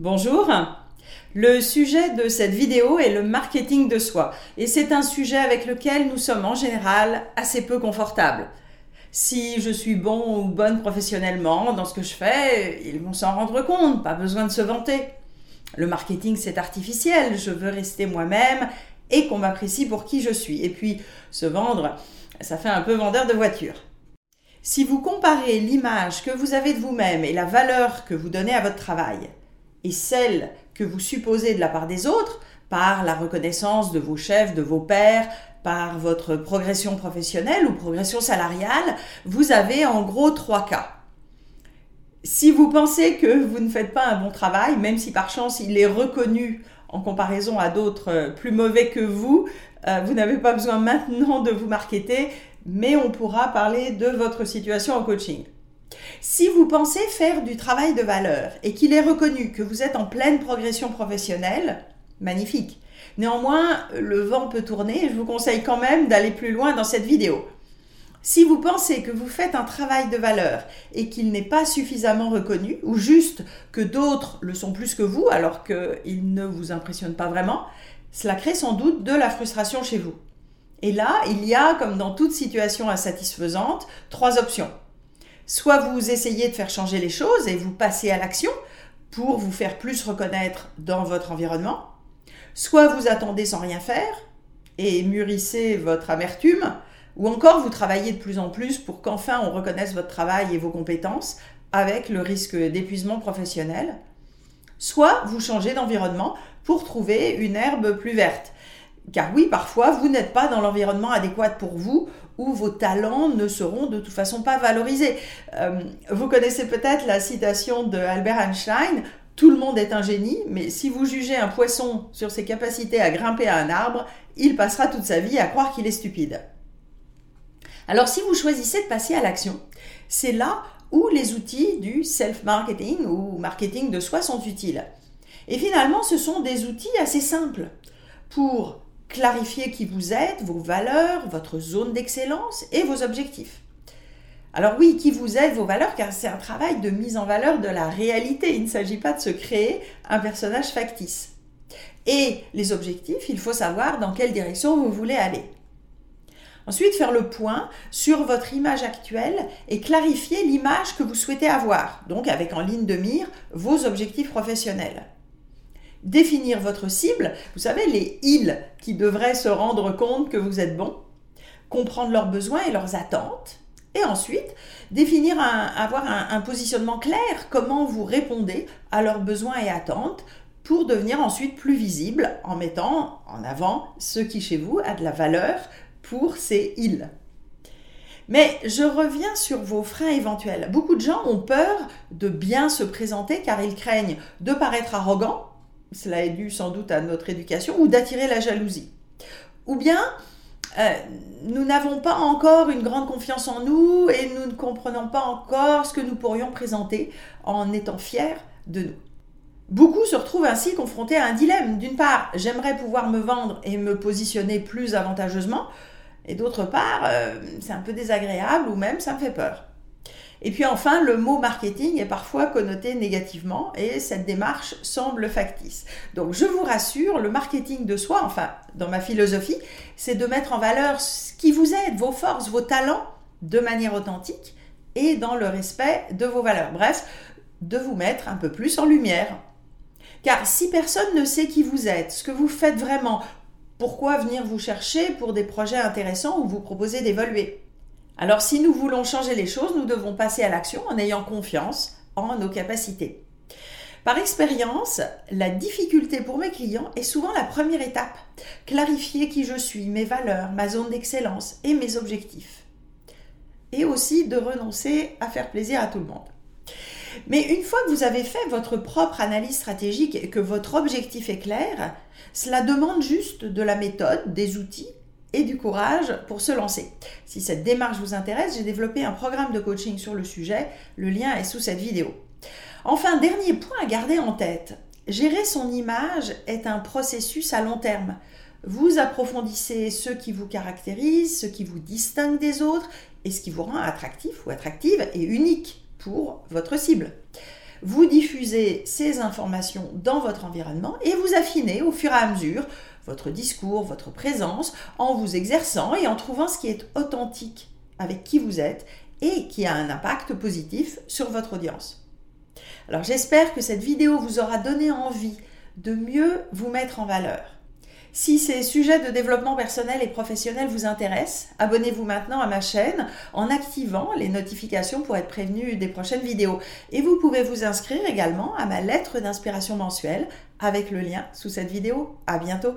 Bonjour. Le sujet de cette vidéo est le marketing de soi et c'est un sujet avec lequel nous sommes en général assez peu confortables. Si je suis bon ou bonne professionnellement dans ce que je fais, ils vont s'en rendre compte, pas besoin de se vanter. Le marketing c'est artificiel, je veux rester moi-même et qu'on m'apprécie pour qui je suis. Et puis se vendre, ça fait un peu vendeur de voiture. Si vous comparez l'image que vous avez de vous-même et la valeur que vous donnez à votre travail, et celle que vous supposez de la part des autres, par la reconnaissance de vos chefs, de vos pairs, par votre progression professionnelle ou progression salariale, vous avez en gros trois cas. Si vous pensez que vous ne faites pas un bon travail, même si par chance il est reconnu en comparaison à d'autres euh, plus mauvais que vous, euh, vous n'avez pas besoin maintenant de vous marketer, mais on pourra parler de votre situation en coaching. Si vous pensez faire du travail de valeur et qu'il est reconnu que vous êtes en pleine progression professionnelle, magnifique. Néanmoins, le vent peut tourner et je vous conseille quand même d'aller plus loin dans cette vidéo. Si vous pensez que vous faites un travail de valeur et qu'il n'est pas suffisamment reconnu, ou juste que d'autres le sont plus que vous alors qu'il ne vous impressionne pas vraiment, cela crée sans doute de la frustration chez vous. Et là, il y a, comme dans toute situation insatisfaisante, trois options. Soit vous essayez de faire changer les choses et vous passez à l'action pour vous faire plus reconnaître dans votre environnement. Soit vous attendez sans rien faire et mûrissez votre amertume. Ou encore vous travaillez de plus en plus pour qu'enfin on reconnaisse votre travail et vos compétences avec le risque d'épuisement professionnel. Soit vous changez d'environnement pour trouver une herbe plus verte. Car oui, parfois, vous n'êtes pas dans l'environnement adéquat pour vous où vos talents ne seront de toute façon pas valorisés. Euh, vous connaissez peut-être la citation de Albert Einstein, tout le monde est un génie, mais si vous jugez un poisson sur ses capacités à grimper à un arbre, il passera toute sa vie à croire qu'il est stupide. Alors si vous choisissez de passer à l'action, c'est là où les outils du self-marketing ou marketing de soi sont utiles. Et finalement, ce sont des outils assez simples pour clarifier qui vous êtes, vos valeurs, votre zone d'excellence et vos objectifs. Alors oui, qui vous êtes, vos valeurs, car c'est un travail de mise en valeur de la réalité. Il ne s'agit pas de se créer un personnage factice. Et les objectifs, il faut savoir dans quelle direction vous voulez aller. Ensuite, faire le point sur votre image actuelle et clarifier l'image que vous souhaitez avoir, donc avec en ligne de mire vos objectifs professionnels définir votre cible, vous savez, les ils qui devraient se rendre compte que vous êtes bon, comprendre leurs besoins et leurs attentes, et ensuite définir, avoir un, positionnement clair, comment vous répondez à leurs besoins et attentes pour devenir ensuite plus visible en mettant en avant ce qui chez vous a de la valeur pour ces ils. Mais je reviens sur vos freins éventuels. Beaucoup de gens ont peur de bien se présenter car ils craignent de paraître arrogant cela est dû sans doute à notre éducation, ou d'attirer la jalousie. Ou bien, euh, nous n'avons pas encore une grande confiance en nous et nous ne comprenons pas encore ce que nous pourrions présenter en étant fiers de nous. Beaucoup se retrouvent ainsi confrontés à un dilemme. D'une part, j'aimerais pouvoir me vendre et me positionner plus avantageusement, et d'autre part, euh, c'est un peu désagréable ou même ça me fait peur. Et puis enfin, le mot marketing est parfois connoté négativement et cette démarche semble factice. Donc je vous rassure, le marketing de soi, enfin dans ma philosophie, c'est de mettre en valeur ce qui vous aide, vos forces, vos talents de manière authentique et dans le respect de vos valeurs. Bref, de vous mettre un peu plus en lumière. Car si personne ne sait qui vous êtes, ce que vous faites vraiment, pourquoi venir vous chercher pour des projets intéressants ou vous proposer d'évoluer? Alors si nous voulons changer les choses, nous devons passer à l'action en ayant confiance en nos capacités. Par expérience, la difficulté pour mes clients est souvent la première étape. Clarifier qui je suis, mes valeurs, ma zone d'excellence et mes objectifs. Et aussi de renoncer à faire plaisir à tout le monde. Mais une fois que vous avez fait votre propre analyse stratégique et que votre objectif est clair, cela demande juste de la méthode, des outils et du courage pour se lancer. Si cette démarche vous intéresse, j'ai développé un programme de coaching sur le sujet. Le lien est sous cette vidéo. Enfin, dernier point à garder en tête. Gérer son image est un processus à long terme. Vous approfondissez ce qui vous caractérise, ce qui vous distingue des autres et ce qui vous rend attractif ou attractive et unique pour votre cible. Vous diffusez ces informations dans votre environnement et vous affinez au fur et à mesure votre discours, votre présence, en vous exerçant et en trouvant ce qui est authentique avec qui vous êtes et qui a un impact positif sur votre audience. Alors j'espère que cette vidéo vous aura donné envie de mieux vous mettre en valeur. Si ces sujets de développement personnel et professionnel vous intéressent, abonnez-vous maintenant à ma chaîne en activant les notifications pour être prévenu des prochaines vidéos. Et vous pouvez vous inscrire également à ma lettre d'inspiration mensuelle avec le lien sous cette vidéo. À bientôt!